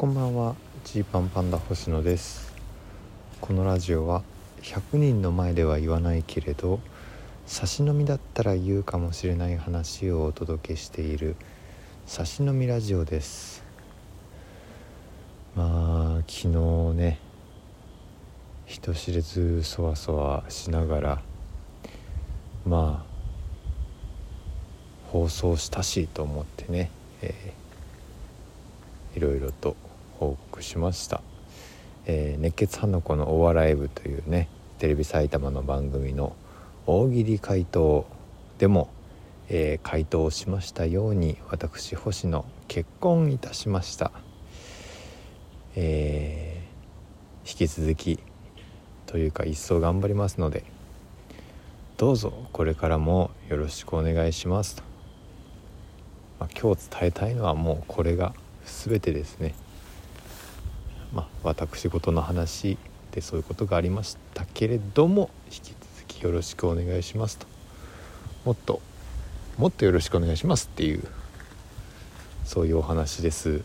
こんばんは。ジーパンパンダ星野です。このラジオは100人の前では言わないけれど差し飲みだったら言うかもしれない話をお届けしている差し飲みラジオです。まあ昨日ね人知れずそわそわしながらまあ放送したしと思ってね、えー、いろいろと報告しました、えー、熱血花子のお笑い部というねテレビ埼玉の番組の大喜利回答でも、えー、回答しましたように私星野結婚いたしました、えー、引き続きというか一層頑張りますのでどうぞこれからもよろしくお願いしますと。まあ、今日伝えたいのはもうこれが全てですね。まあ、私事の話でそういうことがありましたけれども引き続きよろしくお願いしますともっともっとよろしくお願いしますっていうそういうお話です。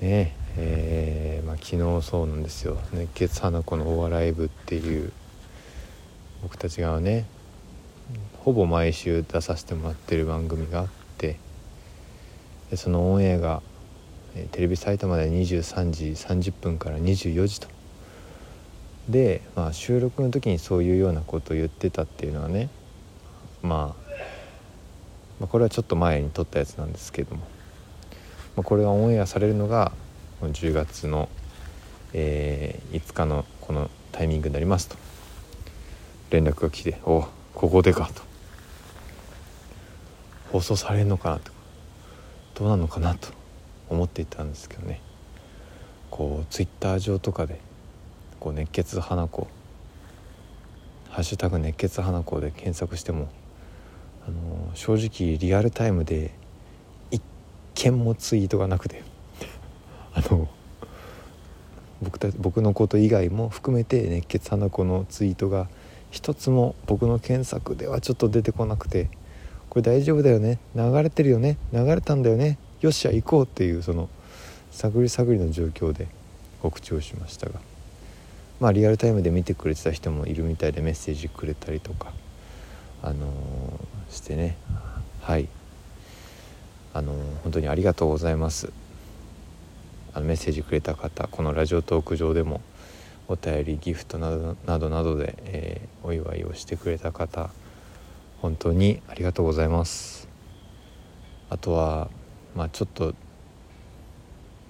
ねえー、まあ、昨日そうなんですよ「熱血花子のお笑い部」っていう僕たちがねほぼ毎週出させてもらってる番組があってでそのオンエアがテレビ埼玉で23時30分から24時と。で、まあ、収録の時にそういうようなことを言ってたっていうのはね、まあ、まあこれはちょっと前に撮ったやつなんですけども、まあ、これがオンエアされるのが10月の、えー、5日のこのタイミングになりますと。連絡が来て「おここでか」と。放送されるのかなと。どうなのかなと。思っていたんですけどね。こうツイッター上とかでこう熱血花子ハッシュタグ熱血花子で検索してもあの正直リアルタイムで一件もツイートがなくて あの僕た僕のこと以外も含めて熱血花子のツイートが一つも僕の検索ではちょっと出てこなくてこれ大丈夫だよね？流れてるよね？流れたんだよね？よっしゃ行こうっていうその探り探りの状況で告知をしましたがまあリアルタイムで見てくれてた人もいるみたいでメッセージくれたりとかあのー、してね。はい。あのー、本当にありがとうございます。あのメッセージくれた方このラジオトーク上でもお便りギフトなどなどなどで、えー、お祝いをしてくれた方本当にありがとうございます。あとはまあちょっと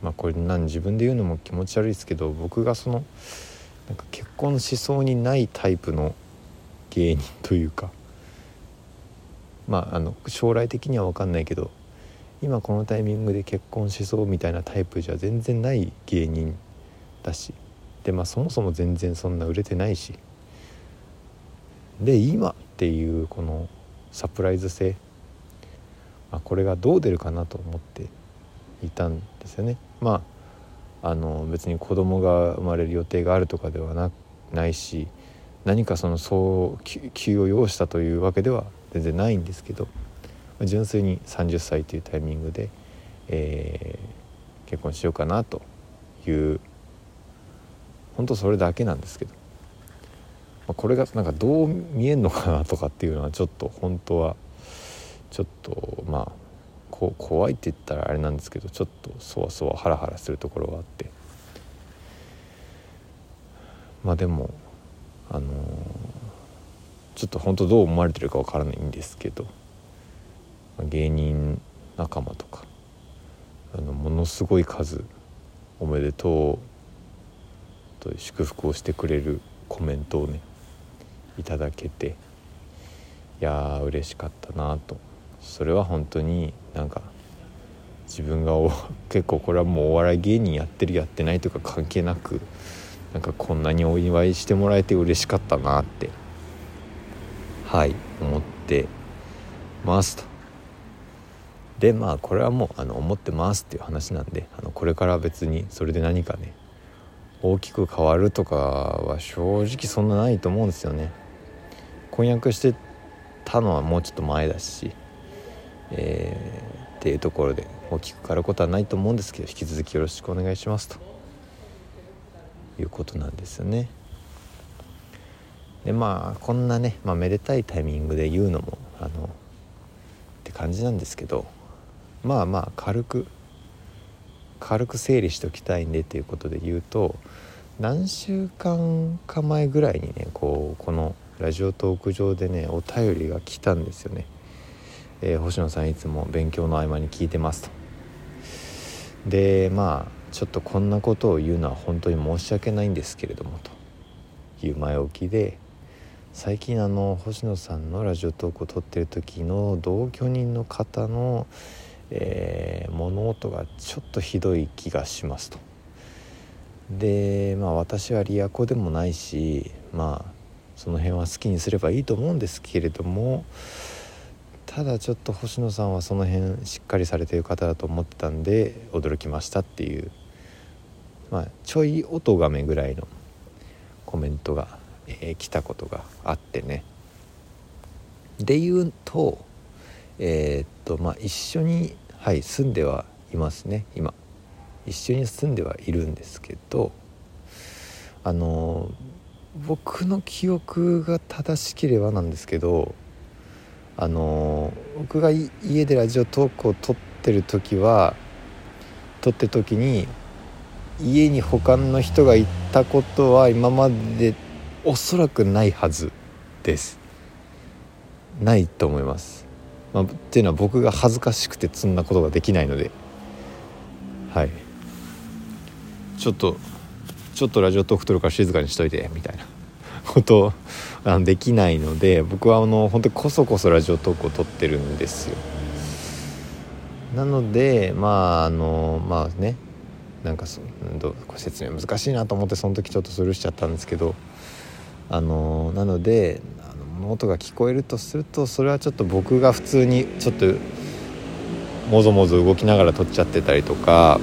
まあこれ何自分で言うのも気持ち悪いですけど僕がそのなんか結婚しそうにないタイプの芸人というか まああの将来的には分かんないけど今このタイミングで結婚しそうみたいなタイプじゃ全然ない芸人だしでまあそもそも全然そんな売れてないしで今っていうこのサプライズ性、あ、これがどう出るかなと思っていたんですよね。まああの別に子供が生まれる予定があるとかではなないし何かそのそう急を要したというわけでは全然ないんですけど純粋に30歳というタイミングで、えー、結婚しようかなという本当それだけなんですけどまあ、これがなんかどう見えんのかなとかっていうのはちょっと本当はちょっとまあこ怖いって言ったらあれなんですけどちょっとそわそわハラハラするところがあって。まあでもあのー、ちょっと本当どう思われてるかわからないんですけど、まあ、芸人仲間とかあのものすごい数おめでとうと祝福をしてくれるコメントをねいただけていやー嬉しかったなと。それは本当になんか自分が 結構これはもうお笑い芸人やってるやってないとか関係なくなんかこんなにお祝いしてもらえて嬉しかったなってはい思ってますと。でまあこれはもうあの思ってますっていう話なんであのこれから別にそれで何かね大きく変わるとかは正直そんなないと思うんですよね。婚約してたのはもうちょっと前だし、えー、っていうところで大きく変わることはないと思うんですけど引き続きよろしくお願いしますということなんですよね。でまあこんなね、まあ、めでたいタイミングで言うのもあのって感じなんですけどまあまあ軽く軽く整理しておきたいんでということで言うと何週間か前ぐらいにねこうこのラジオトーク上でねお便りが来たんですよね。えー、星野さんいつも勉強の合間に聞いてますと。でまあちょっとこんなことを言うのは本当に申し訳ないんですけれどもという前置きで最近あの星野さんのラジオトークを撮ってる時の同居人の方の、えー、物音がちょっとひどい気がしますと。でまあ私はリアコでもないしまあその辺は好きにすればいいと思うんですけれどもただちょっと星野さんはその辺しっかりされてる方だと思ってたんで驚きましたっていうまあちょい音がめぐらいのコメントが、えー、来たことがあってね。で言うとえー、っとまあ一緒にはい住んではいますね今。一緒に住んではいるんですけどあの僕の記憶が正しければなんですけどあの僕が家でラジオトークを撮ってる時は撮ってる時に家に他の人が行ったことは今までおそらくないはずです。ないと思います、まあ、っていうのは僕が恥ずかしくてそんなことができないので。はい。ちょっとちょっとラジオトーク撮るから静かにしといてみたいな。ことあできないので僕はあの本当にこそこそラジオトークを撮ってるんですよ。なのでまああのまあねなんかそどう説明難しいなと思ってその時ちょっとスルーしちゃったんですけどあのなのであの物音が聞こえるとするとそれはちょっと僕が普通にちょっともぞもぞ動きながら撮っちゃってたりとか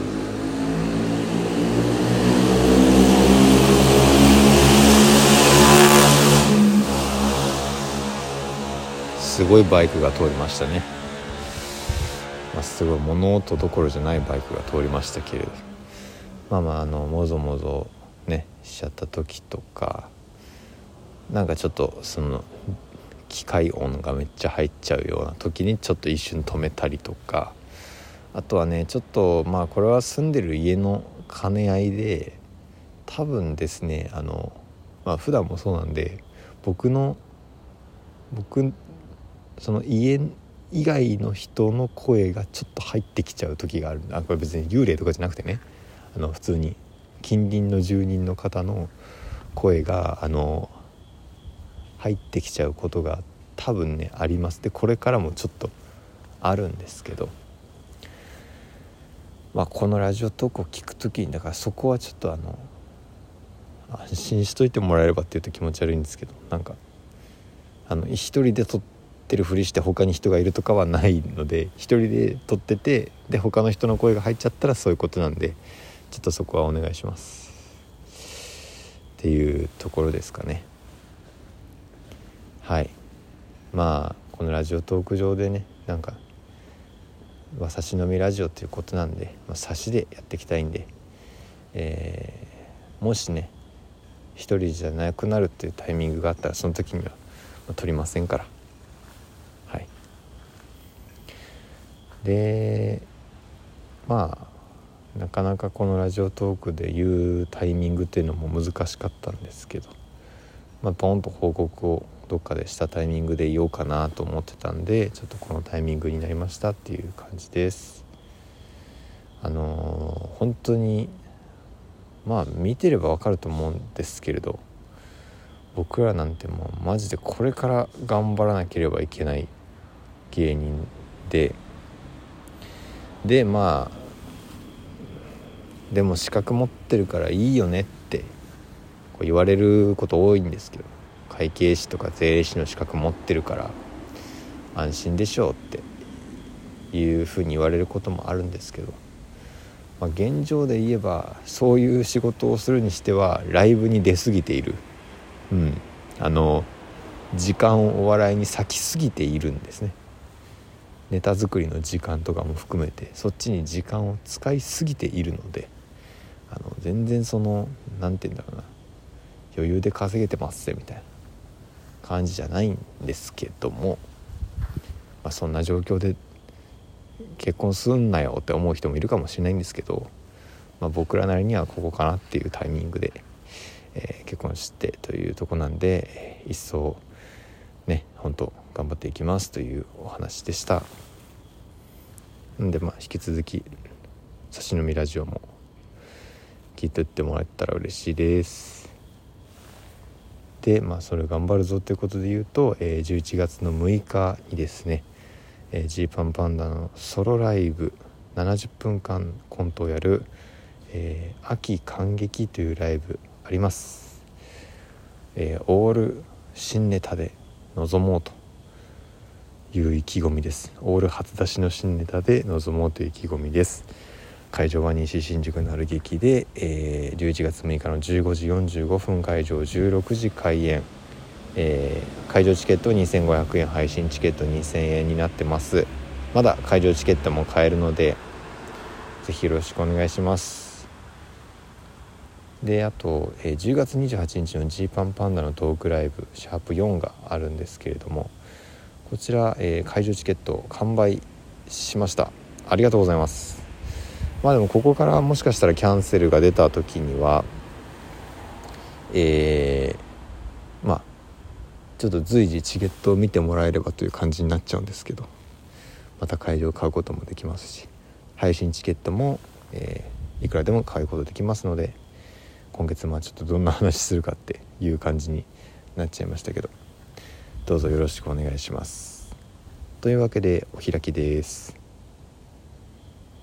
すごいバイクが通りましたね、まあ、すごい物音どころじゃないバイクが通りましたけれど。まあまああのもぞもぞねしちゃった時とかなんかちょっとその機械音がめっちゃ入っちゃうような時にちょっと一瞬止めたりとか。あとはねちょっとまあこれは住んでる家の兼ね合いで多分ですねあのまあ普段もそうなんで僕の僕その家以外の人の声がちょっと入ってきちゃう時がある。あこれ別に幽霊とかじゃなくてね。あの普通に近隣の住人の方の声があの入ってきちゃうことが多分ねあります。でこれからもちょっとあるんですけど、まあ、このラジオトークを聞く時にだからそこはちょっとあの安心しといてもらえればっていうと気持ち悪いんですけど。なんかあの一人で撮ってるふりして他に人がいるとかはないので一人で撮っててで他の人の声が入っちゃったらそういうことなんでちょっとそこはお願いします。っていうところですかね。はい。まあこのラジオトーク上でねなんか馬刺し飲みラジオということなんで、まあ、差しでやっていきたいんで、えー、もしね一人じゃなくなるっていうタイミングがあったらその時には、まあ、撮りませんからはいでまあなかなかこのラジオトークで言うタイミングっていうのも難しかったんですけどまあポンと報告をどっかでしたタイミングで言おうかなと思ってたんでちょっとこのタイミングになりましたっていう感じです。あのー、本当にまあ見てればわかると思うんですけれど僕らなんてもうマジでこれから頑張らなければいけない芸人ででまあでも資格持ってるからいいよねってこう言われること多いんですけど会計士とか税理士の資格持ってるから安心でしょうっていうふうに言われることもあるんですけど、まあ、現状で言えばそういう仕事をするにしてはライブに出過ぎている、うん、あの時間をお笑いに割きすぎているんですね。ネタ作りの時間とかも含めてそっちに時間を使いすぎているのであの全然その何て言うんだろうな余裕で稼げてますぜみたいな感じじゃないんですけども、まあ、そんな状況で結婚すんなよって思う人もいるかもしれないんですけど、まあ、僕らなりにはここかなっていうタイミングで、えー、結婚してというとこなんで一層ね本当頑張っていきますというお話でした。んでまあ引き続き差し飲みラジオも聞いてってもらえたら嬉しいです。でまあそれ頑張るぞということで言うと、えー、11月の6日にですねジー、パンパンダのソロライブ70分間コントをやる、えー、秋感激というライブあります、えー、オール新ネタで臨もうという意気込みです。オール初出しの新ネタで臨もうという意気込みです。会場は西新宿のある劇で、えー、11月6日の15時45分会場16時開演、えー、会場チケット2500円配信チケット2000円になってます。まだ会場チケットも買えるのでぜひよろしくお願いします。であと、えー、10月28日のジーパンパンダのトークライブシャープ4があるんですけれどもこちら、えー、会場チケット完売しました。ありがとうございます。まあでもここからもしかしたらキャンセルが出た時にはえー、まあちょっと随時チケットを見てもらえればという感じになっちゃうんですけどまた会場を買うこともできますし配信チケットも、えー、いくらでも買うことできますので今月まあちょっとどんな話するかっていう感じになっちゃいましたけどどうぞよろしくお願いします。というわけでお開きです。